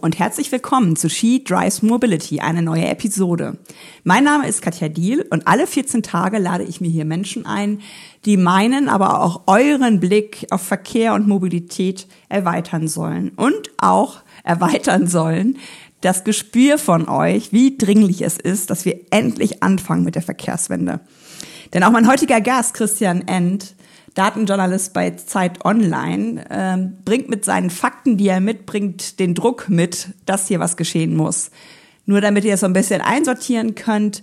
Und herzlich willkommen zu She Drives Mobility, eine neue Episode. Mein Name ist Katja Diel und alle 14 Tage lade ich mir hier Menschen ein, die meinen, aber auch euren Blick auf Verkehr und Mobilität erweitern sollen und auch erweitern sollen das Gespür von euch, wie dringlich es ist, dass wir endlich anfangen mit der Verkehrswende. Denn auch mein heutiger Gast, Christian End, Datenjournalist bei Zeit Online, äh, bringt mit seinen Fakten, die er mitbringt, den Druck mit, dass hier was geschehen muss. Nur damit ihr es so ein bisschen einsortieren könnt,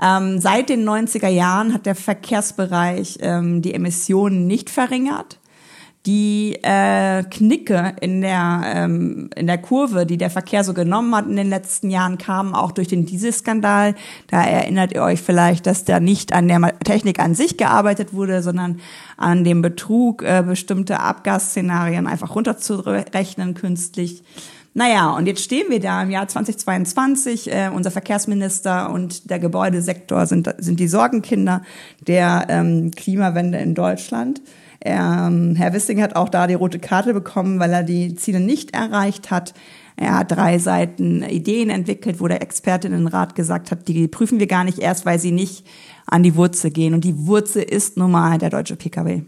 ähm, seit den 90er Jahren hat der Verkehrsbereich ähm, die Emissionen nicht verringert die äh, Knicke in der, ähm, in der Kurve, die der Verkehr so genommen hat in den letzten Jahren, kamen auch durch den Dieselskandal. Da erinnert ihr euch vielleicht, dass da nicht an der Technik an sich gearbeitet wurde, sondern an dem Betrug, äh, bestimmte Abgasszenarien einfach runterzurechnen künstlich. Naja, und jetzt stehen wir da im Jahr 2022. Äh, unser Verkehrsminister und der Gebäudesektor sind, sind die Sorgenkinder der ähm, Klimawende in Deutschland. Ähm, Herr Wissing hat auch da die rote Karte bekommen, weil er die Ziele nicht erreicht hat. Er hat drei Seiten Ideen entwickelt, wo der Expertinnenrat gesagt hat, die prüfen wir gar nicht erst, weil sie nicht an die Wurzel gehen. Und die Wurzel ist nun mal der deutsche Pkw.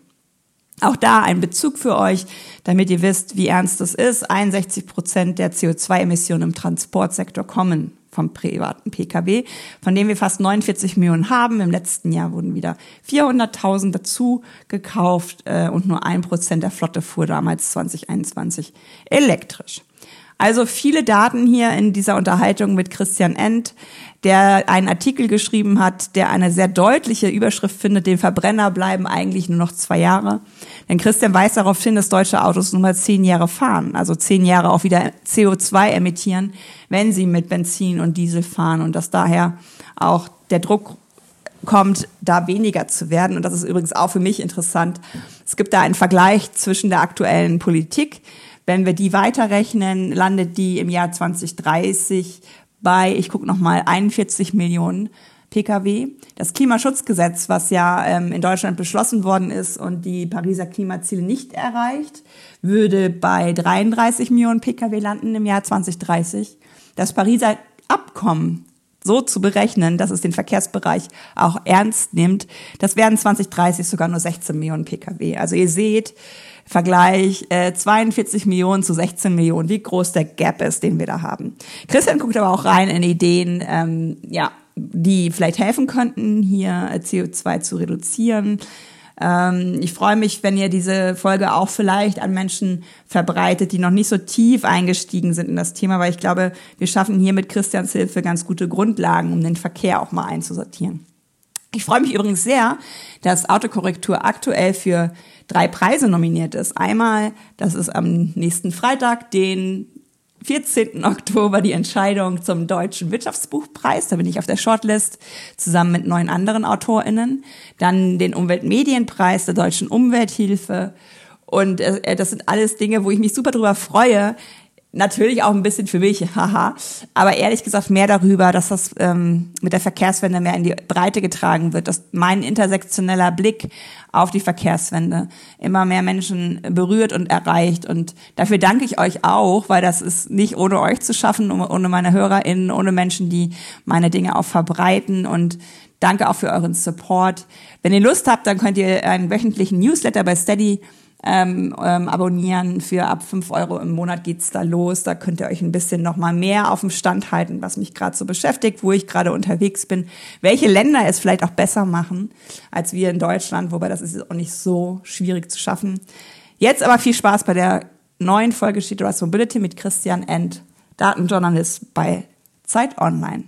Auch da ein Bezug für euch, damit ihr wisst, wie ernst das ist. 61 Prozent der CO2-Emissionen im Transportsektor kommen vom privaten Pkw, von dem wir fast 49 Millionen haben. Im letzten Jahr wurden wieder 400.000 dazu gekauft äh, und nur ein Prozent der Flotte fuhr damals 2021 elektrisch. Also viele Daten hier in dieser Unterhaltung mit Christian End, der einen Artikel geschrieben hat, der eine sehr deutliche Überschrift findet, den Verbrenner bleiben eigentlich nur noch zwei Jahre. Denn Christian weist darauf hin, dass deutsche Autos nur mal zehn Jahre fahren, also zehn Jahre auch wieder CO2 emittieren, wenn sie mit Benzin und Diesel fahren und dass daher auch der Druck kommt, da weniger zu werden. Und das ist übrigens auch für mich interessant. Es gibt da einen Vergleich zwischen der aktuellen Politik, wenn wir die weiterrechnen, landet die im Jahr 2030 bei, ich gucke nochmal, 41 Millionen Pkw. Das Klimaschutzgesetz, was ja ähm, in Deutschland beschlossen worden ist und die Pariser Klimaziele nicht erreicht, würde bei 33 Millionen Pkw landen im Jahr 2030. Das Pariser Abkommen so zu berechnen, dass es den Verkehrsbereich auch ernst nimmt, das werden 2030 sogar nur 16 Millionen Pkw. Also ihr seht, Vergleich äh, 42 Millionen zu 16 Millionen, wie groß der Gap ist, den wir da haben. Christian guckt aber auch rein in Ideen, ähm, ja, die vielleicht helfen könnten, hier CO2 zu reduzieren. Ähm, ich freue mich, wenn ihr diese Folge auch vielleicht an Menschen verbreitet, die noch nicht so tief eingestiegen sind in das Thema, weil ich glaube, wir schaffen hier mit Christians Hilfe ganz gute Grundlagen, um den Verkehr auch mal einzusortieren. Ich freue mich übrigens sehr, dass Autokorrektur aktuell für drei Preise nominiert ist. Einmal, das ist am nächsten Freitag, den 14. Oktober die Entscheidung zum Deutschen Wirtschaftsbuchpreis. Da bin ich auf der Shortlist zusammen mit neun anderen AutorInnen. Dann den Umweltmedienpreis der Deutschen Umwelthilfe. Und äh, das sind alles Dinge, wo ich mich super drüber freue, Natürlich auch ein bisschen für mich, haha. Aber ehrlich gesagt mehr darüber, dass das ähm, mit der Verkehrswende mehr in die Breite getragen wird, dass mein intersektioneller Blick auf die Verkehrswende immer mehr Menschen berührt und erreicht. Und dafür danke ich euch auch, weil das ist nicht ohne euch zu schaffen, ohne meine HörerInnen, ohne Menschen, die meine Dinge auch verbreiten. Und danke auch für euren Support. Wenn ihr Lust habt, dann könnt ihr einen wöchentlichen Newsletter bei Steady ähm, ähm, abonnieren. Für ab fünf Euro im Monat geht's da los. Da könnt ihr euch ein bisschen noch mal mehr auf dem Stand halten, was mich gerade so beschäftigt, wo ich gerade unterwegs bin, welche Länder es vielleicht auch besser machen als wir in Deutschland, wobei das ist auch nicht so schwierig zu schaffen. Jetzt aber viel Spaß bei der neuen Folge Sheet Mobility mit Christian End, Datenjournalist bei Zeit Online.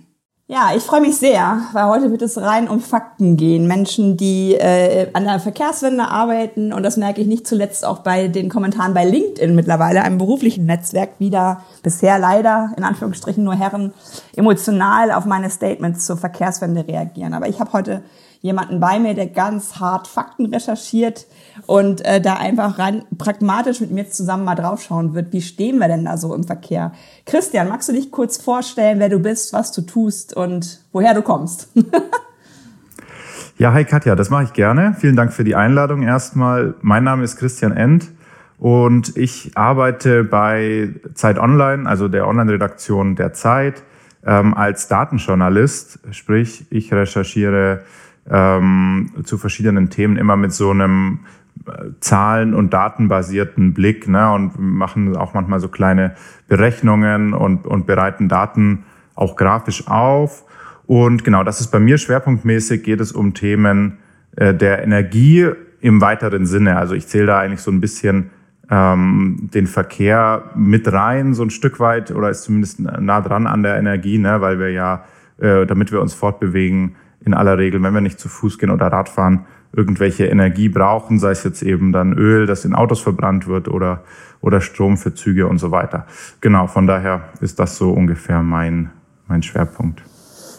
Ja, ich freue mich sehr, weil heute wird es rein um Fakten gehen. Menschen, die äh, an der Verkehrswende arbeiten und das merke ich nicht zuletzt auch bei den Kommentaren bei LinkedIn mittlerweile, einem beruflichen Netzwerk, wieder bisher leider in Anführungsstrichen nur Herren emotional auf meine Statements zur Verkehrswende reagieren. Aber ich habe heute jemanden bei mir, der ganz hart Fakten recherchiert und äh, da einfach rein pragmatisch mit mir zusammen mal draufschauen wird, wie stehen wir denn da so im Verkehr. Christian, magst du dich kurz vorstellen, wer du bist, was du tust und woher du kommst? ja, hi Katja, das mache ich gerne. Vielen Dank für die Einladung erstmal. Mein Name ist Christian End und ich arbeite bei Zeit Online, also der Online-Redaktion der Zeit, ähm, als Datenjournalist. Sprich, ich recherchiere ähm, zu verschiedenen Themen immer mit so einem äh, Zahlen- und Datenbasierten Blick ne, und machen auch manchmal so kleine Berechnungen und, und bereiten Daten auch grafisch auf. Und genau, das ist bei mir schwerpunktmäßig, geht es um Themen äh, der Energie im weiteren Sinne. Also ich zähle da eigentlich so ein bisschen ähm, den Verkehr mit rein, so ein Stück weit, oder ist zumindest nah dran an der Energie, ne, weil wir ja, äh, damit wir uns fortbewegen, in aller Regel, wenn wir nicht zu Fuß gehen oder Radfahren, irgendwelche Energie brauchen, sei es jetzt eben dann Öl, das in Autos verbrannt wird oder, oder Strom für Züge und so weiter. Genau, von daher ist das so ungefähr mein, mein Schwerpunkt.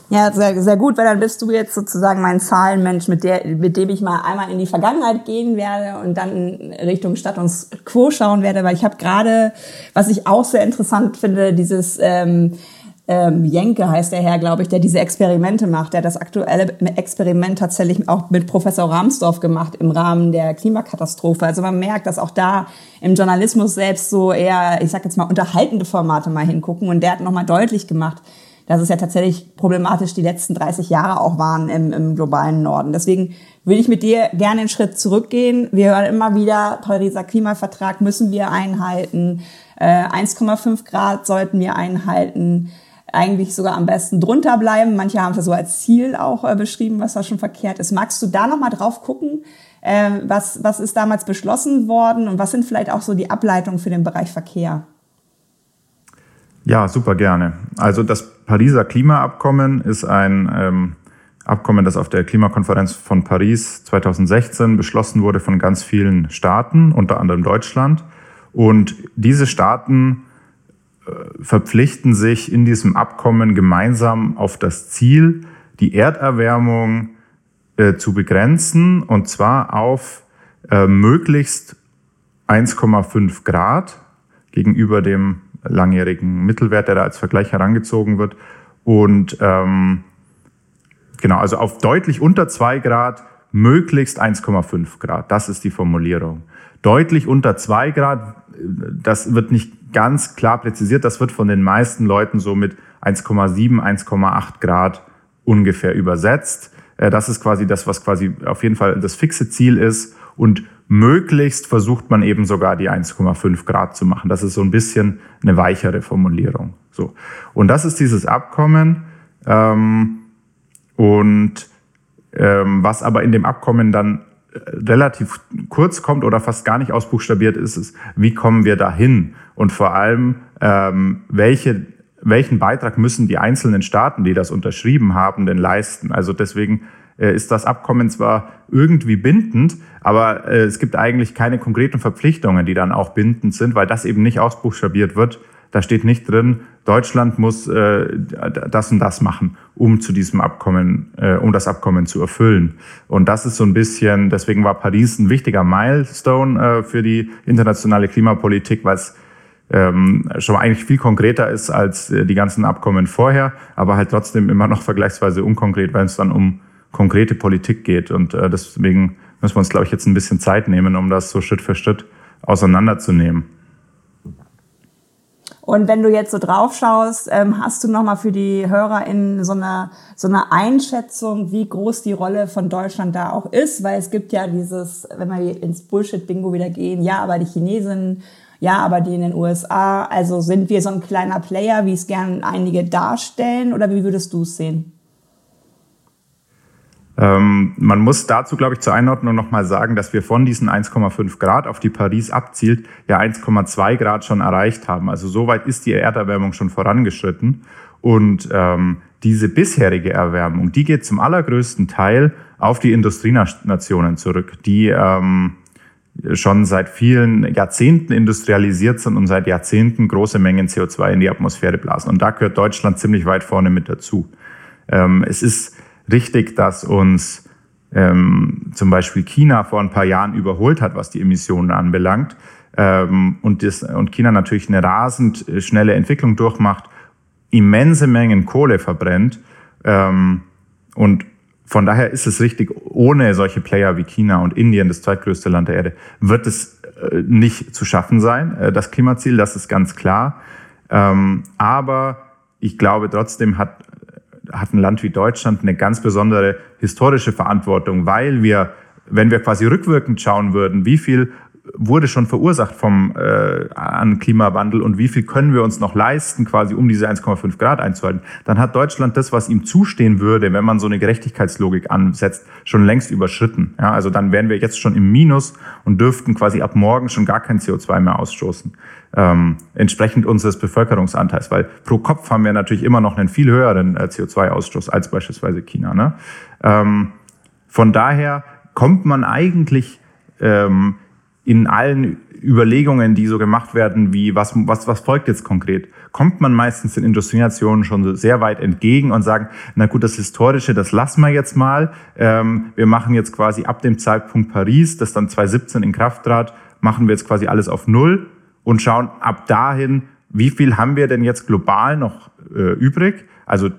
Ja, sehr, sehr gut, weil dann bist du jetzt sozusagen mein Zahlenmensch, mit, der, mit dem ich mal einmal in die Vergangenheit gehen werde und dann Richtung Status Quo schauen werde, weil ich habe gerade, was ich auch sehr interessant finde, dieses ähm, ähm, Jenke heißt der Herr, glaube ich, der diese Experimente macht. Der das aktuelle Experiment tatsächlich auch mit Professor Ramsdorf gemacht im Rahmen der Klimakatastrophe. Also man merkt, dass auch da im Journalismus selbst so eher, ich sag jetzt mal, unterhaltende Formate mal hingucken. Und der hat nochmal deutlich gemacht, dass es ja tatsächlich problematisch die letzten 30 Jahre auch waren im, im globalen Norden. Deswegen würde ich mit dir gerne einen Schritt zurückgehen. Wir hören immer wieder, Pariser Klimavertrag müssen wir einhalten, äh, 1,5 Grad sollten wir einhalten eigentlich sogar am besten drunter bleiben. Manche haben das so als Ziel auch äh, beschrieben, was da schon verkehrt ist. Magst du da nochmal drauf gucken? Äh, was, was ist damals beschlossen worden und was sind vielleicht auch so die Ableitungen für den Bereich Verkehr? Ja, super gerne. Also das Pariser Klimaabkommen ist ein ähm, Abkommen, das auf der Klimakonferenz von Paris 2016 beschlossen wurde von ganz vielen Staaten, unter anderem Deutschland. Und diese Staaten verpflichten sich in diesem Abkommen gemeinsam auf das Ziel, die Erderwärmung äh, zu begrenzen, und zwar auf äh, möglichst 1,5 Grad gegenüber dem langjährigen Mittelwert, der da als Vergleich herangezogen wird. Und ähm, genau, also auf deutlich unter 2 Grad, möglichst 1,5 Grad. Das ist die Formulierung. Deutlich unter 2 Grad, das wird nicht ganz klar präzisiert. Das wird von den meisten Leuten so mit 1,7, 1,8 Grad ungefähr übersetzt. Äh, das ist quasi das, was quasi auf jeden Fall das fixe Ziel ist. Und möglichst versucht man eben sogar die 1,5 Grad zu machen. Das ist so ein bisschen eine weichere Formulierung. So. Und das ist dieses Abkommen. Ähm, und ähm, was aber in dem Abkommen dann relativ kurz kommt oder fast gar nicht ausbuchstabiert ist, ist, wie kommen wir dahin? Und vor allem, ähm, welche, welchen Beitrag müssen die einzelnen Staaten, die das unterschrieben haben, denn leisten? Also deswegen äh, ist das Abkommen zwar irgendwie bindend, aber äh, es gibt eigentlich keine konkreten Verpflichtungen, die dann auch bindend sind, weil das eben nicht ausbuchstabiert wird. Da steht nicht drin, Deutschland muss äh, das und das machen, um zu diesem Abkommen, äh, um das Abkommen zu erfüllen. Und das ist so ein bisschen, deswegen war Paris ein wichtiger Milestone äh, für die internationale Klimapolitik, weil es ähm, schon eigentlich viel konkreter ist als äh, die ganzen Abkommen vorher, aber halt trotzdem immer noch vergleichsweise unkonkret, weil es dann um konkrete Politik geht. Und äh, deswegen müssen wir uns, glaube ich, jetzt ein bisschen Zeit nehmen, um das so Schritt für Schritt auseinanderzunehmen. Und wenn du jetzt so drauf schaust, ähm, hast du nochmal für die HörerInnen so eine, so eine Einschätzung, wie groß die Rolle von Deutschland da auch ist? Weil es gibt ja dieses, wenn wir ins Bullshit-Bingo wieder gehen, ja, aber die Chinesen, ja, aber die in den USA, also sind wir so ein kleiner Player, wie es gern einige darstellen, oder wie würdest du es sehen? Ähm, man muss dazu, glaube ich, zur Einordnung nochmal sagen, dass wir von diesen 1,5 Grad, auf die Paris abzielt, ja 1,2 Grad schon erreicht haben. Also soweit ist die Erderwärmung schon vorangeschritten. Und ähm, diese bisherige Erwärmung, die geht zum allergrößten Teil auf die Industrienationen zurück, die ähm, schon seit vielen Jahrzehnten industrialisiert sind und seit Jahrzehnten große Mengen CO2 in die Atmosphäre blasen. Und da gehört Deutschland ziemlich weit vorne mit dazu. Ähm, es ist richtig, dass uns ähm, zum Beispiel China vor ein paar Jahren überholt hat, was die Emissionen anbelangt. Ähm, und, das, und China natürlich eine rasend schnelle Entwicklung durchmacht, immense Mengen Kohle verbrennt. Ähm, und von daher ist es richtig, ohne solche Player wie China und Indien, das zweitgrößte Land der Erde, wird es äh, nicht zu schaffen sein, äh, das Klimaziel, das ist ganz klar. Ähm, aber ich glaube trotzdem hat, hat ein Land wie Deutschland eine ganz besondere historische Verantwortung, weil wir, wenn wir quasi rückwirkend schauen würden, wie viel wurde schon verursacht vom äh, an Klimawandel und wie viel können wir uns noch leisten, quasi um diese 1,5 Grad einzuhalten, dann hat Deutschland das, was ihm zustehen würde, wenn man so eine Gerechtigkeitslogik ansetzt, schon längst überschritten. Ja, also dann wären wir jetzt schon im Minus und dürften quasi ab morgen schon gar kein CO2 mehr ausstoßen. Ähm, entsprechend unseres Bevölkerungsanteils, weil pro Kopf haben wir natürlich immer noch einen viel höheren äh, CO2-Ausstoß als beispielsweise China. Ne? Ähm, von daher kommt man eigentlich ähm, in allen Überlegungen, die so gemacht werden, wie was, was, was folgt jetzt konkret, kommt man meistens den Industrienationen schon sehr weit entgegen und sagen, na gut, das Historische, das lassen wir jetzt mal. Ähm, wir machen jetzt quasi ab dem Zeitpunkt Paris, das dann 2017 in Kraft trat, machen wir jetzt quasi alles auf Null und schauen ab dahin, wie viel haben wir denn jetzt global noch äh, übrig also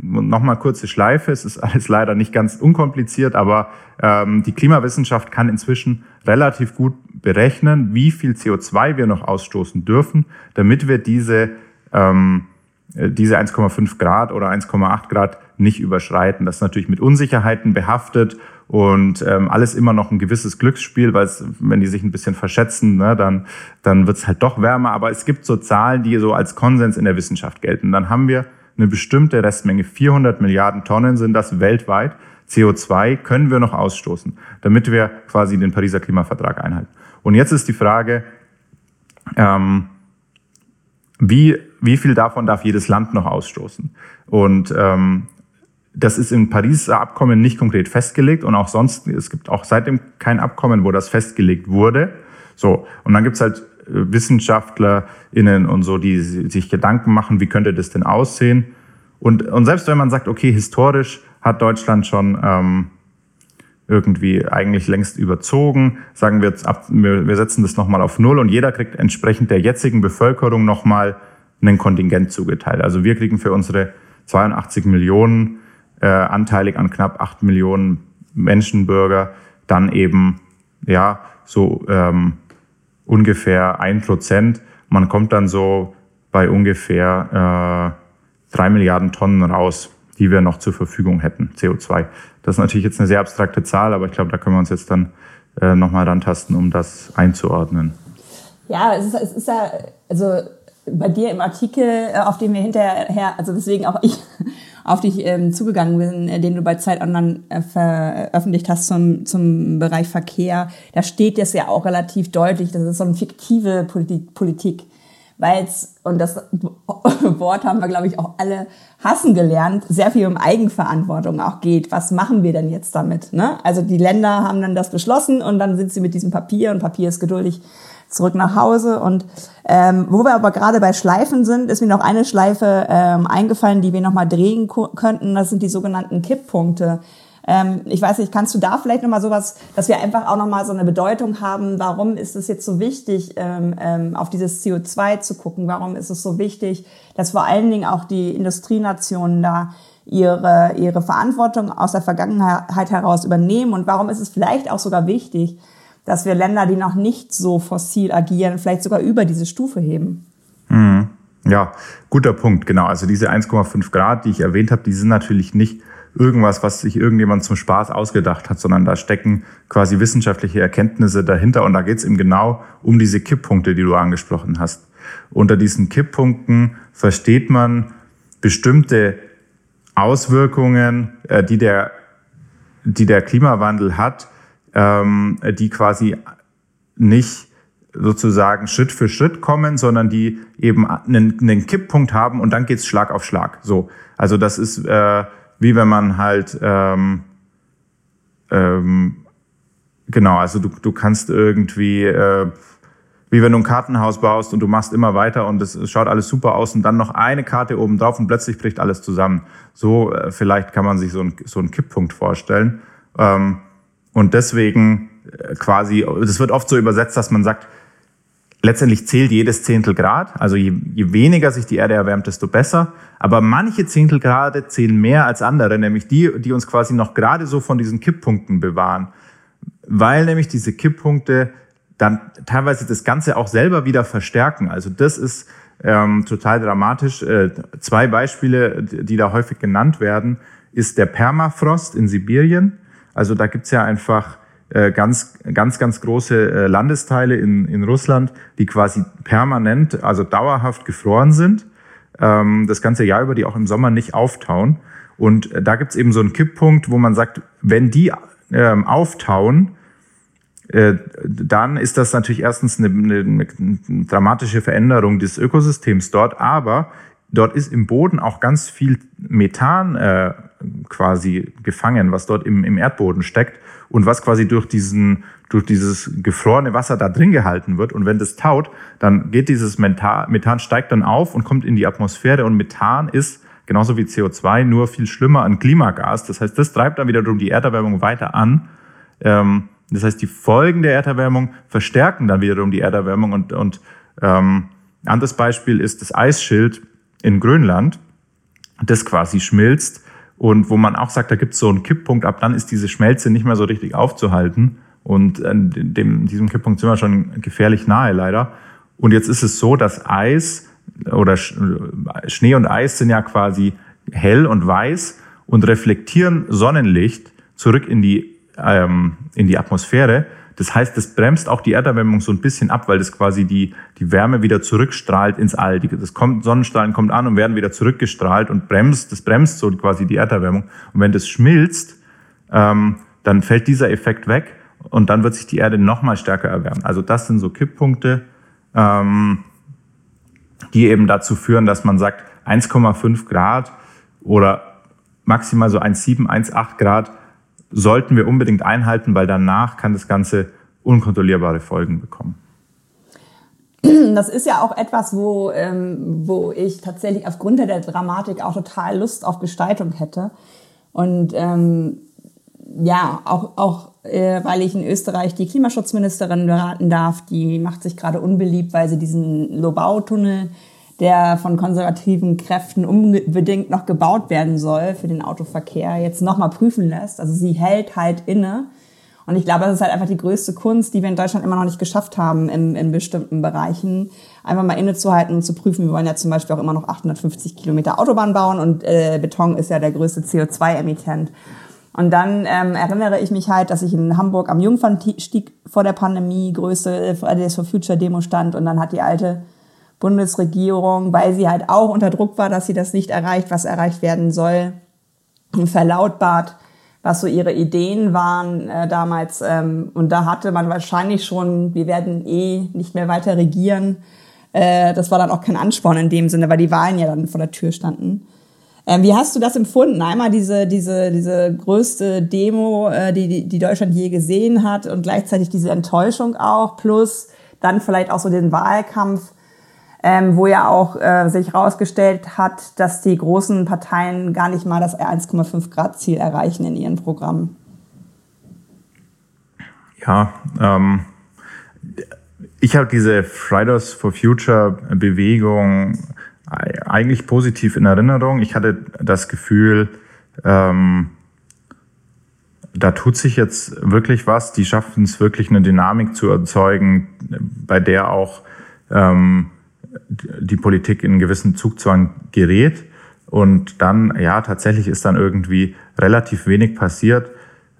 nochmal kurze Schleife, es ist alles leider nicht ganz unkompliziert, aber ähm, die Klimawissenschaft kann inzwischen relativ gut berechnen, wie viel CO2 wir noch ausstoßen dürfen, damit wir diese, ähm, diese 1,5 Grad oder 1,8 Grad nicht überschreiten. Das ist natürlich mit Unsicherheiten behaftet und ähm, alles immer noch ein gewisses Glücksspiel, weil es, wenn die sich ein bisschen verschätzen, ne, dann, dann wird es halt doch wärmer. Aber es gibt so Zahlen, die so als Konsens in der Wissenschaft gelten. Dann haben wir eine bestimmte Restmenge, 400 Milliarden Tonnen sind das weltweit, CO2 können wir noch ausstoßen, damit wir quasi den Pariser Klimavertrag einhalten. Und jetzt ist die Frage, ähm, wie, wie viel davon darf jedes Land noch ausstoßen? Und ähm, das ist im Pariser Abkommen nicht konkret festgelegt und auch sonst, es gibt auch seitdem kein Abkommen, wo das festgelegt wurde. So, und dann gibt's halt WissenschaftlerInnen und so, die sich Gedanken machen, wie könnte das denn aussehen. Und, und selbst wenn man sagt, okay, historisch hat Deutschland schon ähm, irgendwie eigentlich längst überzogen, sagen wir jetzt ab, wir, setzen das nochmal auf Null und jeder kriegt entsprechend der jetzigen Bevölkerung nochmal einen Kontingent zugeteilt. Also wir kriegen für unsere 82 Millionen äh, anteilig an knapp 8 Millionen Menschenbürger dann eben ja so ähm, ungefähr ein Prozent. Man kommt dann so bei ungefähr äh, drei Milliarden Tonnen raus, die wir noch zur Verfügung hätten, CO2. Das ist natürlich jetzt eine sehr abstrakte Zahl, aber ich glaube, da können wir uns jetzt dann äh, nochmal rantasten, um das einzuordnen. Ja, es ist, es ist ja, also bei dir im Artikel, äh, auf dem wir hinterher, also deswegen auch ich auf dich ähm, zugegangen bin, äh, den du bei Zeit Online äh, veröffentlicht hast zum, zum Bereich Verkehr, da steht das ja auch relativ deutlich, das ist so eine fiktive Politik. Politik weil es, und das Wort haben wir, glaube ich, auch alle hassen gelernt, sehr viel um Eigenverantwortung auch geht. Was machen wir denn jetzt damit? Ne? Also die Länder haben dann das beschlossen und dann sind sie mit diesem Papier und Papier ist geduldig zurück nach Hause. Und ähm, wo wir aber gerade bei Schleifen sind, ist mir noch eine Schleife ähm, eingefallen, die wir nochmal drehen könnten. Das sind die sogenannten Kipppunkte. Ähm, ich weiß nicht, kannst du da vielleicht nochmal sowas, dass wir einfach auch nochmal so eine Bedeutung haben, warum ist es jetzt so wichtig, ähm, ähm, auf dieses CO2 zu gucken? Warum ist es so wichtig, dass vor allen Dingen auch die Industrienationen da ihre, ihre Verantwortung aus der Vergangenheit heraus übernehmen? Und warum ist es vielleicht auch sogar wichtig, dass wir Länder, die noch nicht so fossil agieren, vielleicht sogar über diese Stufe heben. Mhm. Ja, guter Punkt, genau. Also diese 1,5 Grad, die ich erwähnt habe, die sind natürlich nicht irgendwas, was sich irgendjemand zum Spaß ausgedacht hat, sondern da stecken quasi wissenschaftliche Erkenntnisse dahinter und da geht es eben genau um diese Kipppunkte, die du angesprochen hast. Unter diesen Kipppunkten versteht man bestimmte Auswirkungen, äh, die der, die der Klimawandel hat, ähm, die quasi nicht sozusagen Schritt für Schritt kommen, sondern die eben einen, einen Kipppunkt haben und dann geht's Schlag auf Schlag. So, also das ist äh, wie wenn man halt ähm, ähm, genau, also du, du kannst irgendwie äh, wie wenn du ein Kartenhaus baust und du machst immer weiter und es, schaut alles super aus und dann noch eine Karte oben drauf und plötzlich bricht alles zusammen. So äh, vielleicht kann man sich so, ein, so einen Kipppunkt vorstellen. Ähm, und deswegen äh, quasi, das wird oft so übersetzt, dass man sagt, letztendlich zählt jedes Zehntel Grad. Also je, je weniger sich die Erde erwärmt, desto besser. Aber manche Zehntelgrade zählen mehr als andere, nämlich die, die uns quasi noch gerade so von diesen Kipppunkten bewahren. Weil nämlich diese Kipppunkte dann teilweise das Ganze auch selber wieder verstärken. Also das ist ähm, total dramatisch. Äh, zwei Beispiele, die da häufig genannt werden, ist der Permafrost in Sibirien. Also da gibt's ja einfach äh, ganz, ganz, ganz große äh, Landesteile in, in Russland, die quasi permanent, also dauerhaft gefroren sind, ähm, das ganze Jahr über, die auch im Sommer nicht auftauen. Und äh, da gibt's eben so einen Kipppunkt, wo man sagt, wenn die ähm, auftauen, dann ist das natürlich erstens eine, eine, eine dramatische Veränderung des Ökosystems dort, aber dort ist im Boden auch ganz viel Methan äh, quasi gefangen, was dort im, im Erdboden steckt und was quasi durch diesen durch dieses gefrorene Wasser da drin gehalten wird. Und wenn das taut, dann geht dieses Methan, Methan steigt dann auf und kommt in die Atmosphäre. Und Methan ist genauso wie CO2 nur viel schlimmer ein Klimagas. Das heißt, das treibt dann wiederum die Erderwärmung weiter an. Ähm, das heißt, die Folgen der Erderwärmung verstärken dann wiederum die Erderwärmung. Und, und ähm, anderes Beispiel ist das Eisschild in Grönland, das quasi schmilzt und wo man auch sagt, da gibt es so einen Kipppunkt, ab dann ist diese Schmelze nicht mehr so richtig aufzuhalten. Und dem, diesem Kipppunkt sind wir schon gefährlich nahe leider. Und jetzt ist es so, dass Eis oder Schnee und Eis sind ja quasi hell und weiß und reflektieren Sonnenlicht zurück in die, ähm, in die Atmosphäre. Das heißt, das bremst auch die Erderwärmung so ein bisschen ab, weil das quasi die, die Wärme wieder zurückstrahlt ins All. Das kommt, Sonnenstrahlen kommt an und werden wieder zurückgestrahlt und bremst, das bremst so quasi die Erderwärmung. Und wenn das schmilzt, ähm, dann fällt dieser Effekt weg und dann wird sich die Erde nochmal stärker erwärmen. Also das sind so Kipppunkte, ähm, die eben dazu führen, dass man sagt, 1,5 Grad oder maximal so 1,7, 1,8 Grad sollten wir unbedingt einhalten, weil danach kann das Ganze unkontrollierbare Folgen bekommen. Das ist ja auch etwas, wo, ähm, wo ich tatsächlich aufgrund der Dramatik auch total Lust auf Gestaltung hätte. Und ähm, ja, auch, auch äh, weil ich in Österreich die Klimaschutzministerin beraten darf, die macht sich gerade unbeliebt, weil sie diesen Lobau-Tunnel der von konservativen Kräften unbedingt noch gebaut werden soll für den Autoverkehr, jetzt nochmal prüfen lässt. Also sie hält halt inne. Und ich glaube, das ist halt einfach die größte Kunst, die wir in Deutschland immer noch nicht geschafft haben in, in bestimmten Bereichen. Einfach mal innezuhalten und zu prüfen. Wir wollen ja zum Beispiel auch immer noch 850 Kilometer Autobahn bauen und äh, Beton ist ja der größte CO2-Emittent. Und dann ähm, erinnere ich mich halt, dass ich in Hamburg am Jungfernstieg vor der Pandemie größte Fridays for Future Demo stand und dann hat die alte Bundesregierung, weil sie halt auch unter Druck war, dass sie das nicht erreicht, was erreicht werden soll, verlautbart, was so ihre Ideen waren äh, damals. Ähm, und da hatte man wahrscheinlich schon, wir werden eh nicht mehr weiter regieren. Äh, das war dann auch kein Ansporn in dem Sinne, weil die Wahlen ja dann vor der Tür standen. Ähm, wie hast du das empfunden? Einmal diese, diese, diese größte Demo, äh, die, die Deutschland je gesehen hat und gleichzeitig diese Enttäuschung auch, plus dann vielleicht auch so den Wahlkampf ähm, wo ja auch äh, sich herausgestellt hat, dass die großen Parteien gar nicht mal das 1,5 Grad Ziel erreichen in ihren Programmen. Ja, ähm, ich habe diese Fridays for Future Bewegung eigentlich positiv in Erinnerung. Ich hatte das Gefühl, ähm, da tut sich jetzt wirklich was. Die schaffen es wirklich eine Dynamik zu erzeugen, bei der auch ähm, die Politik in einen gewissen Zugzwang gerät. Und dann, ja, tatsächlich ist dann irgendwie relativ wenig passiert.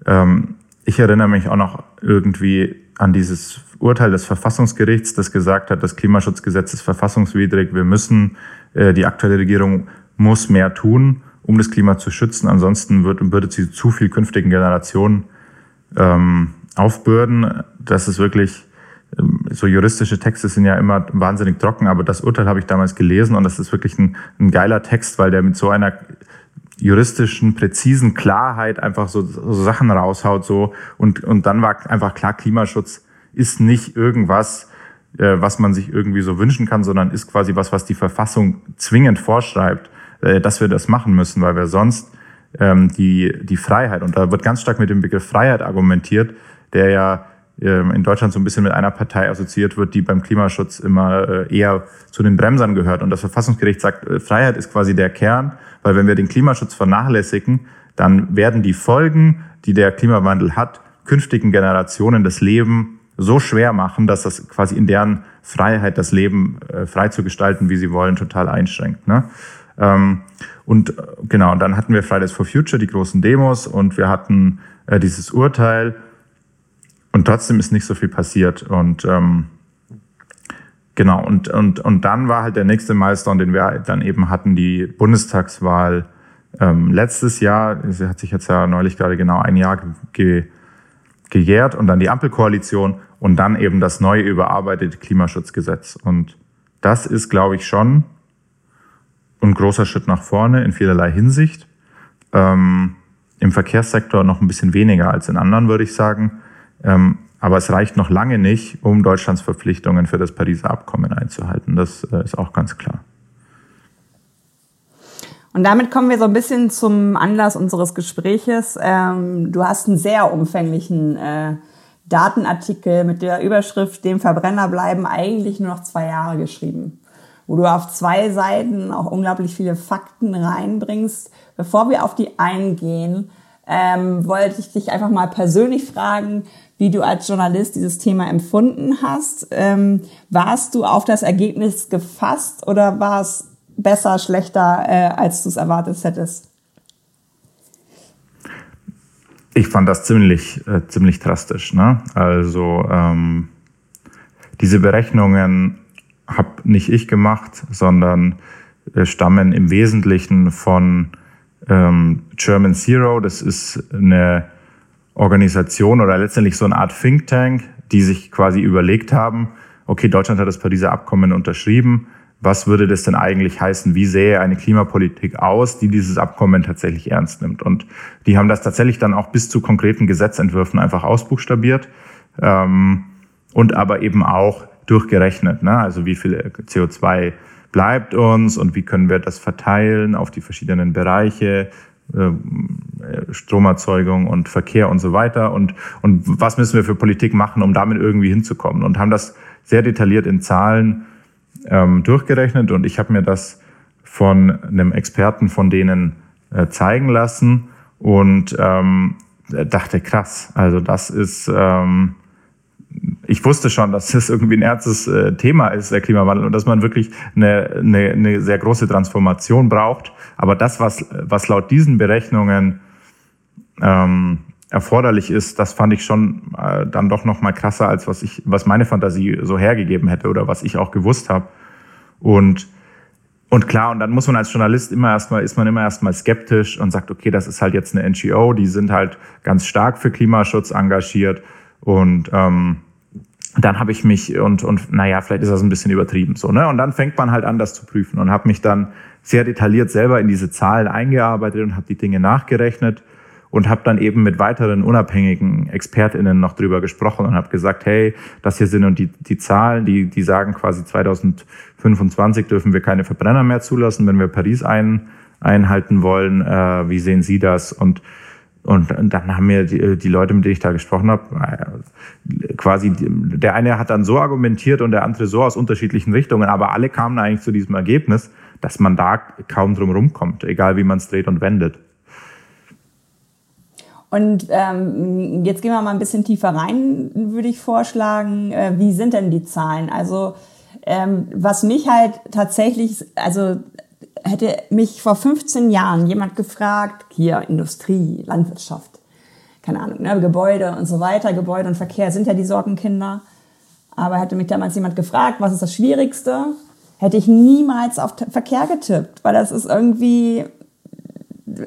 Ähm, ich erinnere mich auch noch irgendwie an dieses Urteil des Verfassungsgerichts, das gesagt hat, das Klimaschutzgesetz ist verfassungswidrig. Wir müssen, äh, die aktuelle Regierung muss mehr tun, um das Klima zu schützen. Ansonsten wird, würde sie zu viel künftigen Generationen ähm, aufbürden. Das ist wirklich so juristische Texte sind ja immer wahnsinnig trocken, aber das Urteil habe ich damals gelesen und das ist wirklich ein, ein geiler Text, weil der mit so einer juristischen, präzisen Klarheit einfach so, so Sachen raushaut so. Und, und dann war einfach klar, Klimaschutz ist nicht irgendwas, äh, was man sich irgendwie so wünschen kann, sondern ist quasi was, was die Verfassung zwingend vorschreibt, äh, dass wir das machen müssen, weil wir sonst ähm, die, die Freiheit, und da wird ganz stark mit dem Begriff Freiheit argumentiert, der ja ähm, in Deutschland so ein bisschen mit einer Partei assoziiert wird, die beim Klimaschutz immer äh, eher zu den Bremsern gehört. Und das Verfassungsgericht sagt, äh, Freiheit ist quasi der Kern, weil wenn wir den Klimaschutz vernachlässigen, dann werden die Folgen, die der Klimawandel hat, künftigen Generationen das Leben so schwer machen, dass das quasi in deren Freiheit, das Leben äh, frei zu gestalten, wie sie wollen, total einschränkt. Ne? Ähm, und genau, dann hatten wir Fridays for Future, die großen Demos, und wir hatten dieses Urteil. Und trotzdem ist nicht so viel passiert. Und ähm, genau, und, und, und dann war halt der nächste Milestone, den wir dann eben hatten, die Bundestagswahl ähm, letztes Jahr. Sie hat sich jetzt ja neulich gerade genau ein Jahr ge gejährt und dann die Ampelkoalition und dann eben das neue überarbeitete Klimaschutzgesetz. Und das ist, glaube ich, schon ein großer Schritt nach vorne in vielerlei Hinsicht. Ähm, Im Verkehrssektor noch ein bisschen weniger als in anderen, würde ich sagen. Ähm, aber es reicht noch lange nicht, um Deutschlands Verpflichtungen für das Pariser Abkommen einzuhalten. Das äh, ist auch ganz klar. Und damit kommen wir so ein bisschen zum Anlass unseres Gespräches. Ähm, du hast einen sehr umfänglichen äh, Datenartikel mit der Überschrift Dem Verbrenner bleiben eigentlich nur noch zwei Jahre geschrieben, wo du auf zwei Seiten auch unglaublich viele Fakten reinbringst. Bevor wir auf die eingehen, ähm, wollte ich dich einfach mal persönlich fragen, wie du als Journalist dieses Thema empfunden hast. Ähm, warst du auf das Ergebnis gefasst oder war es besser, schlechter, äh, als du es erwartet hättest? Ich fand das ziemlich, äh, ziemlich drastisch. Ne? Also ähm, diese Berechnungen habe nicht ich gemacht, sondern äh, stammen im Wesentlichen von ähm, German Zero. Das ist eine Organisation oder letztendlich so eine Art Think Tank, die sich quasi überlegt haben, okay, Deutschland hat das Pariser Abkommen unterschrieben was würde das denn eigentlich heißen? Wie sähe eine Klimapolitik aus, die dieses Abkommen tatsächlich ernst nimmt? Und die haben das tatsächlich dann auch bis zu konkreten Gesetzentwürfen einfach ausbuchstabiert ähm, und aber eben auch durchgerechnet. Ne? Also wie viel CO2 bleibt uns und wie können wir das verteilen auf die verschiedenen Bereiche, Stromerzeugung und Verkehr und so weiter. Und, und was müssen wir für Politik machen, um damit irgendwie hinzukommen? Und haben das sehr detailliert in Zahlen ähm, durchgerechnet. Und ich habe mir das von einem Experten von denen äh, zeigen lassen. Und ähm, dachte, krass, also das ist, ähm, ich wusste schon, dass das irgendwie ein ernstes äh, Thema ist, der Klimawandel, und dass man wirklich eine, eine, eine sehr große Transformation braucht. Aber das, was, was laut diesen Berechnungen ähm, erforderlich ist, das fand ich schon äh, dann doch noch mal krasser als was ich, was meine Fantasie so hergegeben hätte oder was ich auch gewusst habe. Und und klar, und dann muss man als Journalist immer erstmal, ist man immer erstmal skeptisch und sagt, okay, das ist halt jetzt eine NGO, die sind halt ganz stark für Klimaschutz engagiert. Und ähm, dann habe ich mich und und naja, vielleicht ist das ein bisschen übertrieben so, ne? Und dann fängt man halt an, das zu prüfen und habe mich dann sehr detailliert selber in diese Zahlen eingearbeitet und habe die Dinge nachgerechnet und habe dann eben mit weiteren unabhängigen ExpertInnen noch drüber gesprochen und habe gesagt, hey, das hier sind und die, die Zahlen, die, die sagen quasi 2025 dürfen wir keine Verbrenner mehr zulassen, wenn wir Paris ein, einhalten wollen. Äh, wie sehen Sie das? Und und dann haben mir die, die Leute, mit denen ich da gesprochen habe, äh, quasi, der eine hat dann so argumentiert und der andere so aus unterschiedlichen Richtungen, aber alle kamen eigentlich zu diesem Ergebnis, dass man da kaum drum rumkommt, egal wie man es dreht und wendet. Und ähm, jetzt gehen wir mal ein bisschen tiefer rein, würde ich vorschlagen. Äh, wie sind denn die Zahlen? Also ähm, was mich halt tatsächlich, also hätte mich vor 15 Jahren jemand gefragt, hier Industrie, Landwirtschaft, keine Ahnung, ne, Gebäude und so weiter, Gebäude und Verkehr sind ja die Sorgenkinder. Aber hätte mich damals jemand gefragt, was ist das Schwierigste, hätte ich niemals auf Verkehr getippt, weil das ist irgendwie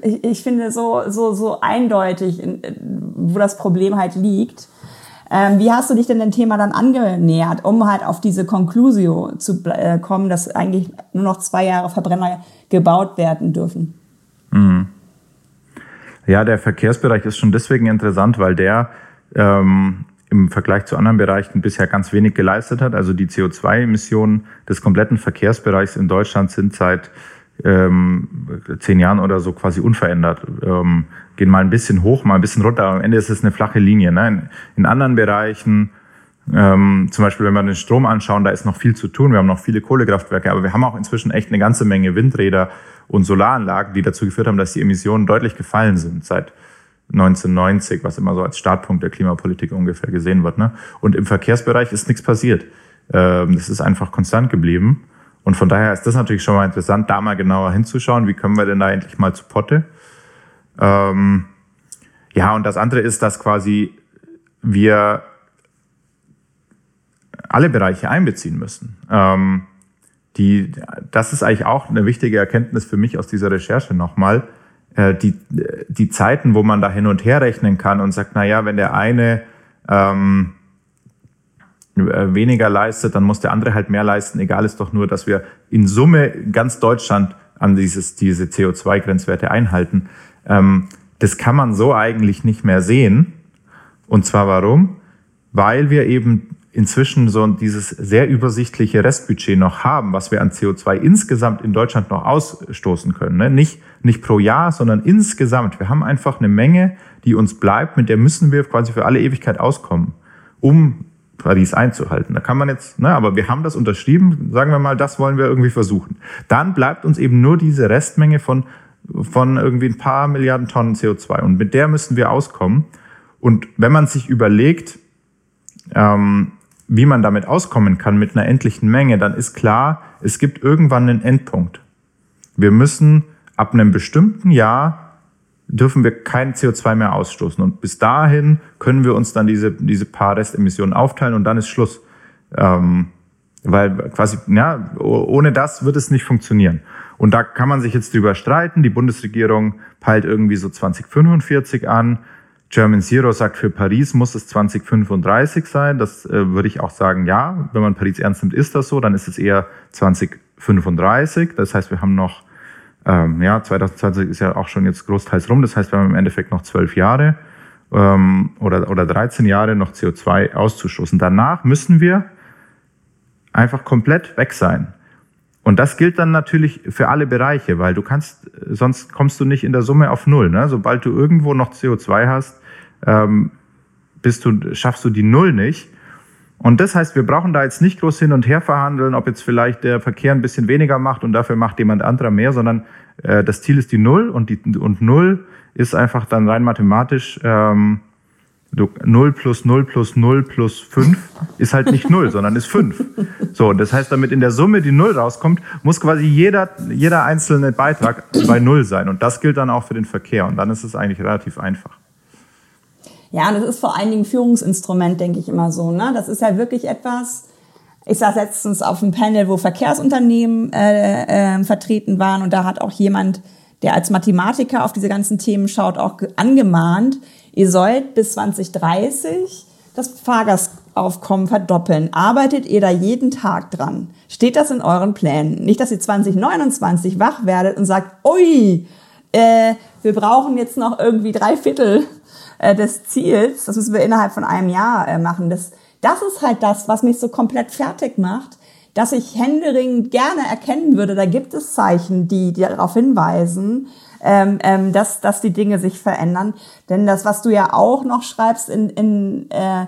ich, ich finde so, so, so eindeutig, wo das Problem halt liegt. Ähm, wie hast du dich denn dem Thema dann angenähert, um halt auf diese Conclusio zu äh, kommen, dass eigentlich nur noch zwei Jahre Verbrenner gebaut werden dürfen? Mhm. Ja, der Verkehrsbereich ist schon deswegen interessant, weil der ähm, im Vergleich zu anderen Bereichen bisher ganz wenig geleistet hat. Also die CO2-Emissionen des kompletten Verkehrsbereichs in Deutschland sind seit ähm, zehn Jahren oder so quasi unverändert. Ähm, gehen mal ein bisschen hoch, mal ein bisschen runter. Am Ende ist es eine flache Linie. Ne? In, in anderen Bereichen, ähm, zum Beispiel wenn wir den Strom anschauen, da ist noch viel zu tun. Wir haben noch viele Kohlekraftwerke, aber wir haben auch inzwischen echt eine ganze Menge Windräder und Solaranlagen, die dazu geführt haben, dass die Emissionen deutlich gefallen sind seit 1990, was immer so als Startpunkt der Klimapolitik ungefähr gesehen wird. Ne? Und im Verkehrsbereich ist nichts passiert. Ähm, das ist einfach konstant geblieben. Und von daher ist das natürlich schon mal interessant, da mal genauer hinzuschauen, wie können wir denn da endlich mal zu Potte. Ähm, ja, und das andere ist, dass quasi wir alle Bereiche einbeziehen müssen. Ähm, die, das ist eigentlich auch eine wichtige Erkenntnis für mich aus dieser Recherche nochmal. Äh, die, die Zeiten, wo man da hin und her rechnen kann und sagt, na ja, wenn der eine ähm, weniger leistet, dann muss der andere halt mehr leisten. Egal ist doch nur, dass wir in Summe ganz Deutschland an dieses, diese CO2-Grenzwerte einhalten. Ähm, das kann man so eigentlich nicht mehr sehen. Und zwar warum? Weil wir eben inzwischen so dieses sehr übersichtliche Restbudget noch haben, was wir an CO2 insgesamt in Deutschland noch ausstoßen können. Ne? Nicht, nicht pro Jahr, sondern insgesamt. Wir haben einfach eine Menge, die uns bleibt, mit der müssen wir quasi für alle Ewigkeit auskommen, um Paris einzuhalten. Da kann man jetzt, ne, aber wir haben das unterschrieben, sagen wir mal, das wollen wir irgendwie versuchen. Dann bleibt uns eben nur diese Restmenge von, von irgendwie ein paar Milliarden Tonnen CO2 und mit der müssen wir auskommen. Und wenn man sich überlegt, ähm, wie man damit auskommen kann mit einer endlichen Menge, dann ist klar, es gibt irgendwann einen Endpunkt. Wir müssen ab einem bestimmten Jahr dürfen wir kein CO2 mehr ausstoßen. Und bis dahin können wir uns dann diese, diese paar Restemissionen aufteilen und dann ist Schluss. Ähm, weil quasi, ja, ohne das wird es nicht funktionieren. Und da kann man sich jetzt drüber streiten. Die Bundesregierung peilt irgendwie so 2045 an. German Zero sagt, für Paris muss es 2035 sein. Das äh, würde ich auch sagen, ja. Wenn man Paris ernst nimmt, ist das so. Dann ist es eher 2035. Das heißt, wir haben noch, ähm, ja, 2020 ist ja auch schon jetzt großteils rum. Das heißt, wir haben im Endeffekt noch zwölf Jahre ähm, oder, oder 13 Jahre noch CO2 auszustoßen. Danach müssen wir einfach komplett weg sein. Und das gilt dann natürlich für alle Bereiche, weil du kannst, sonst kommst du nicht in der Summe auf Null. Ne? Sobald du irgendwo noch CO2 hast, ähm, bist du, schaffst du die Null nicht. Und das heißt, wir brauchen da jetzt nicht groß hin und her verhandeln, ob jetzt vielleicht der Verkehr ein bisschen weniger macht und dafür macht jemand anderer mehr, sondern äh, das Ziel ist die Null und, die, und Null ist einfach dann rein mathematisch ähm, 0 plus 0 plus 0 plus 5 ist halt nicht 0, sondern ist 5. So, und das heißt, damit in der Summe die 0 rauskommt, muss quasi jeder, jeder einzelne Beitrag bei 0 sein. Und das gilt dann auch für den Verkehr. Und dann ist es eigentlich relativ einfach. Ja, und das ist vor allen Dingen Führungsinstrument, denke ich immer so. Ne? Das ist ja wirklich etwas, ich saß letztens auf einem Panel, wo Verkehrsunternehmen äh, äh, vertreten waren und da hat auch jemand, der als Mathematiker auf diese ganzen Themen schaut, auch angemahnt, Ihr sollt bis 2030 das Fahrgastaufkommen verdoppeln. Arbeitet ihr da jeden Tag dran? Steht das in euren Plänen? Nicht, dass ihr 2029 wach werdet und sagt, ui, äh, wir brauchen jetzt noch irgendwie drei Viertel äh, des Ziels. Das müssen wir innerhalb von einem Jahr äh, machen. Das, das ist halt das, was mich so komplett fertig macht, dass ich händeringend gerne erkennen würde, da gibt es Zeichen, die, die darauf hinweisen, ähm, ähm, dass, dass die Dinge sich verändern. Denn das, was du ja auch noch schreibst in, in, äh,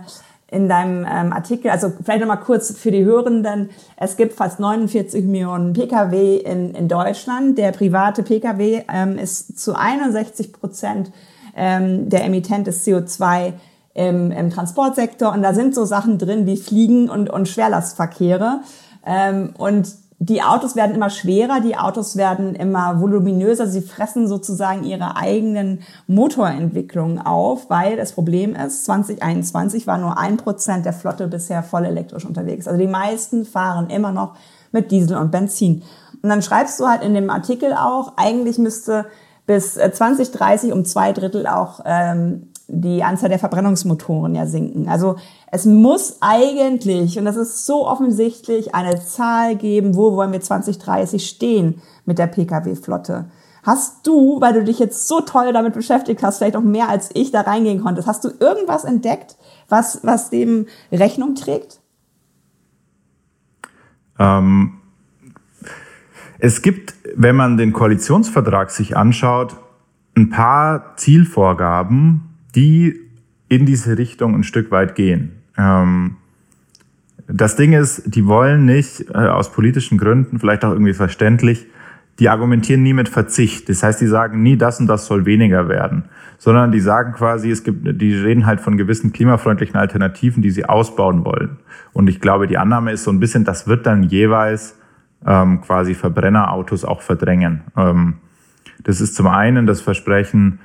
in deinem ähm, Artikel, also vielleicht nochmal kurz für die Hörenden, es gibt fast 49 Millionen Pkw in, in Deutschland. Der private Pkw ähm, ist zu 61 Prozent ähm, der Emittent des CO2 im, im Transportsektor. Und da sind so Sachen drin wie Fliegen und, und Schwerlastverkehre. Ähm, und die Autos werden immer schwerer, die Autos werden immer voluminöser, sie fressen sozusagen ihre eigenen Motorentwicklungen auf, weil das Problem ist, 2021 war nur ein Prozent der Flotte bisher voll elektrisch unterwegs. Also die meisten fahren immer noch mit Diesel und Benzin. Und dann schreibst du halt in dem Artikel auch, eigentlich müsste bis 2030 äh, um zwei Drittel auch ähm, die Anzahl der Verbrennungsmotoren ja sinken. Also es muss eigentlich, und das ist so offensichtlich, eine Zahl geben, wo wollen wir 2030 stehen mit der Pkw-Flotte. Hast du, weil du dich jetzt so toll damit beschäftigt hast, vielleicht auch mehr als ich da reingehen konntest, hast du irgendwas entdeckt, was, was dem Rechnung trägt? Ähm, es gibt, wenn man den Koalitionsvertrag sich anschaut, ein paar Zielvorgaben, die in diese Richtung ein Stück weit gehen. Ähm, das Ding ist, die wollen nicht äh, aus politischen Gründen, vielleicht auch irgendwie verständlich, die argumentieren nie mit Verzicht. Das heißt, die sagen nie, das und das soll weniger werden, sondern die sagen quasi, es gibt, die reden halt von gewissen klimafreundlichen Alternativen, die sie ausbauen wollen. Und ich glaube, die Annahme ist so ein bisschen, das wird dann jeweils ähm, quasi Verbrennerautos auch verdrängen. Ähm, das ist zum einen das Versprechen,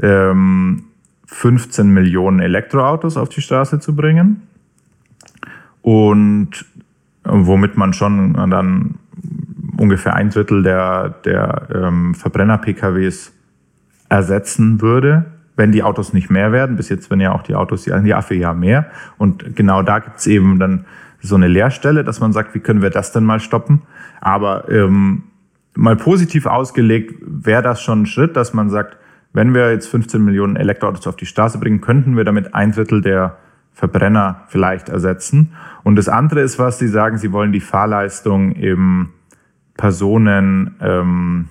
ähm, 15 Millionen Elektroautos auf die Straße zu bringen und womit man schon dann ungefähr ein Drittel der, der ähm, Verbrenner-PKWs ersetzen würde, wenn die Autos nicht mehr werden. Bis jetzt werden ja auch die Autos, die, die Affe ja mehr. Und genau da gibt es eben dann so eine Leerstelle, dass man sagt, wie können wir das denn mal stoppen? Aber ähm, mal positiv ausgelegt wäre das schon ein Schritt, dass man sagt, wenn wir jetzt 15 Millionen Elektroautos auf die Straße bringen, könnten wir damit ein Drittel der Verbrenner vielleicht ersetzen. Und das andere ist, was Sie sagen, Sie wollen die Fahrleistung im Personen ähm,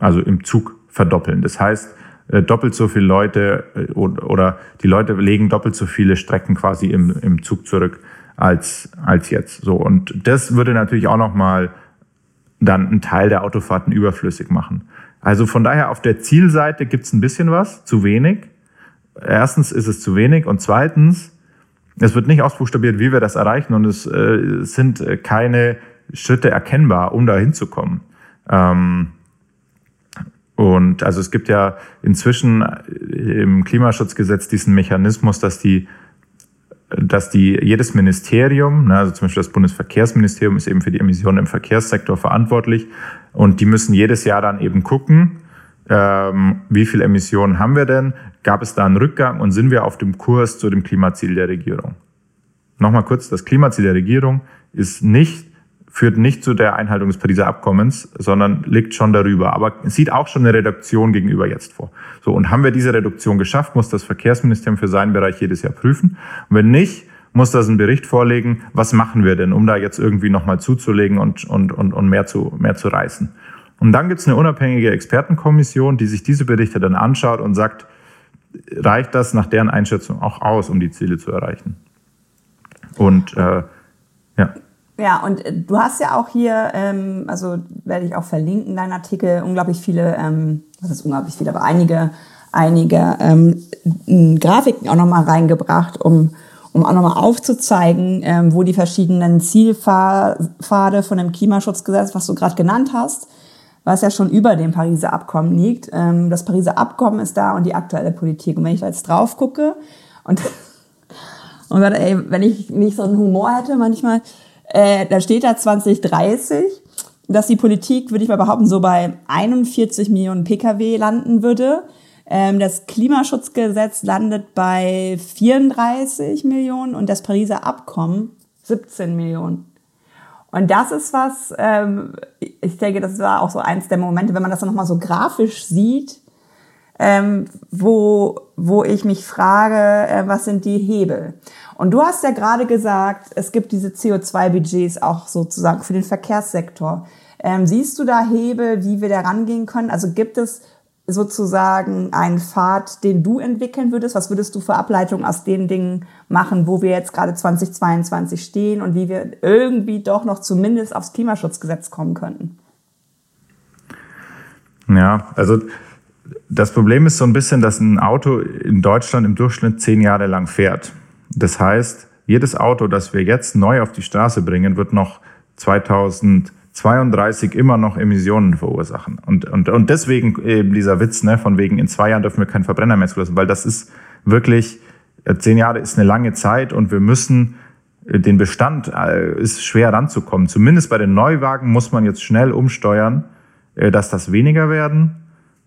also im Zug verdoppeln. Das heißt, äh, doppelt so viele Leute äh, oder die Leute legen doppelt so viele Strecken quasi im, im Zug zurück als, als jetzt. So. Und das würde natürlich auch nochmal dann einen Teil der Autofahrten überflüssig machen. Also von daher auf der Zielseite gibt es ein bisschen was, zu wenig. Erstens ist es zu wenig und zweitens, es wird nicht ausbuchstabiert, wie wir das erreichen und es äh, sind keine Schritte erkennbar, um da hinzukommen. Ähm, und also es gibt ja inzwischen im Klimaschutzgesetz diesen Mechanismus, dass die dass die jedes Ministerium, ne, also zum Beispiel das Bundesverkehrsministerium ist eben für die Emissionen im Verkehrssektor verantwortlich und die müssen jedes Jahr dann eben gucken, ähm, wie viel Emissionen haben wir denn, gab es da einen Rückgang und sind wir auf dem Kurs zu dem Klimaziel der Regierung. Nochmal kurz, das Klimaziel der Regierung ist nicht führt nicht zu der Einhaltung des Pariser Abkommens, sondern liegt schon darüber. Aber sieht auch schon eine Reduktion gegenüber jetzt vor. So, und haben wir diese Reduktion geschafft, muss das Verkehrsministerium für seinen Bereich jedes Jahr prüfen. Und wenn nicht, muss das einen Bericht vorlegen, was machen wir denn, um da jetzt irgendwie nochmal zuzulegen und, und, und, und mehr, zu, mehr zu reißen. Und dann gibt es eine unabhängige Expertenkommission, die sich diese Berichte dann anschaut und sagt, reicht das nach deren Einschätzung auch aus, um die Ziele zu erreichen? Und äh, ja. Ja, und äh, du hast ja auch hier, ähm, also werde ich auch verlinken, deinen Artikel, unglaublich viele, ähm, was ist unglaublich viele, aber einige, einige ähm, Grafiken auch nochmal reingebracht, um, um auch nochmal aufzuzeigen, ähm, wo die verschiedenen Zielpfade von dem Klimaschutzgesetz, was du gerade genannt hast, was ja schon über dem Pariser Abkommen liegt. Ähm, das Pariser Abkommen ist da und die aktuelle Politik. Und wenn ich da jetzt drauf gucke und, und ey, wenn ich nicht so einen Humor hätte manchmal, äh, da steht da 2030, dass die Politik, würde ich mal behaupten, so bei 41 Millionen Pkw landen würde. Ähm, das Klimaschutzgesetz landet bei 34 Millionen und das Pariser Abkommen 17 Millionen. Und das ist was, ähm, ich denke, das war auch so eins der Momente, wenn man das dann nochmal so grafisch sieht, ähm, wo, wo ich mich frage, äh, was sind die Hebel? Und du hast ja gerade gesagt, es gibt diese CO2-Budgets auch sozusagen für den Verkehrssektor. Siehst du da Hebel, wie wir da rangehen können? Also gibt es sozusagen einen Pfad, den du entwickeln würdest? Was würdest du für Ableitungen aus den Dingen machen, wo wir jetzt gerade 2022 stehen und wie wir irgendwie doch noch zumindest aufs Klimaschutzgesetz kommen könnten? Ja, also das Problem ist so ein bisschen, dass ein Auto in Deutschland im Durchschnitt zehn Jahre lang fährt. Das heißt, jedes Auto, das wir jetzt neu auf die Straße bringen, wird noch 2032 immer noch Emissionen verursachen. Und, und, und deswegen eben dieser Witz, ne, von wegen in zwei Jahren dürfen wir keinen Verbrenner mehr zulassen, weil das ist wirklich, äh, zehn Jahre ist eine lange Zeit und wir müssen äh, den Bestand äh, ist schwer ranzukommen. Zumindest bei den Neuwagen muss man jetzt schnell umsteuern, dass das weniger werden.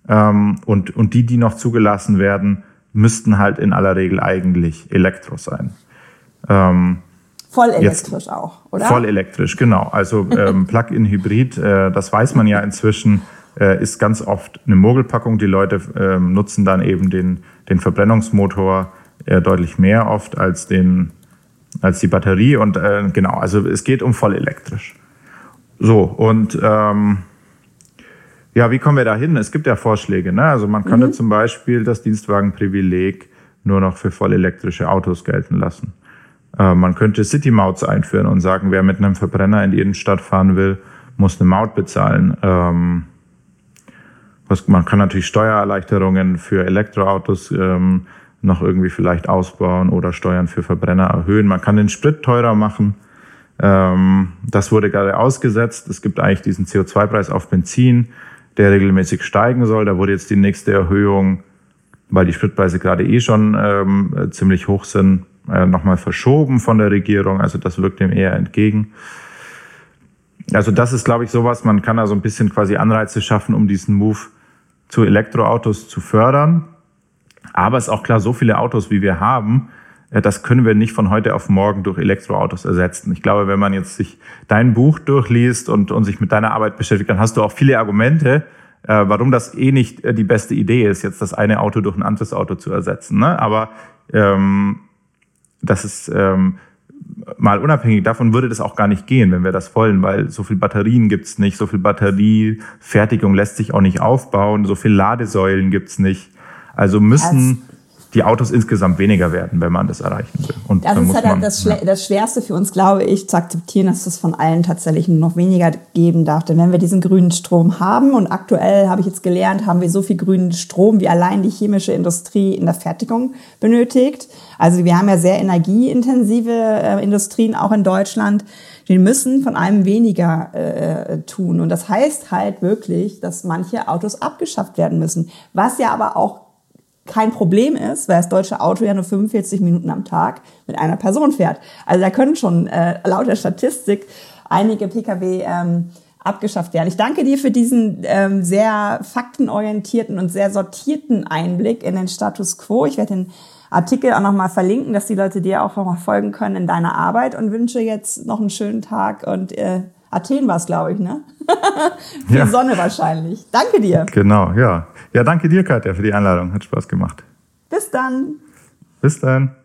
Ähm, und, und die, die noch zugelassen werden, müssten halt in aller Regel eigentlich Elektro sein. Voll elektrisch auch, oder? Voll elektrisch, genau. Also ähm, Plug-in-Hybrid, äh, das weiß man ja inzwischen, äh, ist ganz oft eine Mogelpackung. Die Leute äh, nutzen dann eben den, den Verbrennungsmotor äh, deutlich mehr oft als, den, als die Batterie. Und äh, genau, also es geht um voll elektrisch. So, und ähm, ja, wie kommen wir da hin? Es gibt ja Vorschläge. Ne? Also man könnte mhm. zum Beispiel das Dienstwagenprivileg nur noch für voll elektrische Autos gelten lassen. Äh, man könnte City-Mauts einführen und sagen, wer mit einem Verbrenner in die Innenstadt fahren will, muss eine Maut bezahlen. Ähm, was, man kann natürlich Steuererleichterungen für Elektroautos ähm, noch irgendwie vielleicht ausbauen oder Steuern für Verbrenner erhöhen. Man kann den Sprit teurer machen. Ähm, das wurde gerade ausgesetzt. Es gibt eigentlich diesen CO2-Preis auf Benzin, der regelmäßig steigen soll. Da wurde jetzt die nächste Erhöhung, weil die Spritpreise gerade eh schon ähm, ziemlich hoch sind, äh, nochmal verschoben von der Regierung. Also das wirkt dem eher entgegen. Also das ist, glaube ich, sowas, man kann da so ein bisschen quasi Anreize schaffen, um diesen Move zu Elektroautos zu fördern. Aber es ist auch klar, so viele Autos, wie wir haben, äh, das können wir nicht von heute auf morgen durch Elektroautos ersetzen. Ich glaube, wenn man jetzt sich dein Buch durchliest und, und sich mit deiner Arbeit beschäftigt, dann hast du auch viele Argumente, äh, warum das eh nicht die beste Idee ist, jetzt das eine Auto durch ein anderes Auto zu ersetzen. Ne? Aber ähm, das ist ähm, mal unabhängig davon würde das auch gar nicht gehen, wenn wir das wollen, weil so viel Batterien gibt's nicht, so viel Batteriefertigung lässt sich auch nicht aufbauen, so viel Ladesäulen gibt's nicht. Also müssen die Autos insgesamt weniger werden, wenn man das erreichen will. Und das ist halt das, ja. das Schwerste für uns, glaube ich, zu akzeptieren, dass es von allen tatsächlich noch weniger geben darf. Denn wenn wir diesen grünen Strom haben, und aktuell habe ich jetzt gelernt, haben wir so viel grünen Strom, wie allein die chemische Industrie in der Fertigung benötigt. Also wir haben ja sehr energieintensive äh, Industrien auch in Deutschland. Die müssen von einem weniger äh, tun. Und das heißt halt wirklich, dass manche Autos abgeschafft werden müssen. Was ja aber auch kein Problem ist, weil das deutsche Auto ja nur 45 Minuten am Tag mit einer Person fährt. Also da können schon äh, laut der Statistik einige Pkw ähm, abgeschafft werden. Ich danke dir für diesen ähm, sehr faktenorientierten und sehr sortierten Einblick in den Status quo. Ich werde den Artikel auch nochmal verlinken, dass die Leute dir auch nochmal folgen können in deiner Arbeit und wünsche jetzt noch einen schönen Tag und äh, Athen war es, glaube ich, ne? Viel ja. Sonne wahrscheinlich. Danke dir. Genau, ja. Ja, danke dir, Katja, für die Einladung. Hat Spaß gemacht. Bis dann. Bis dann.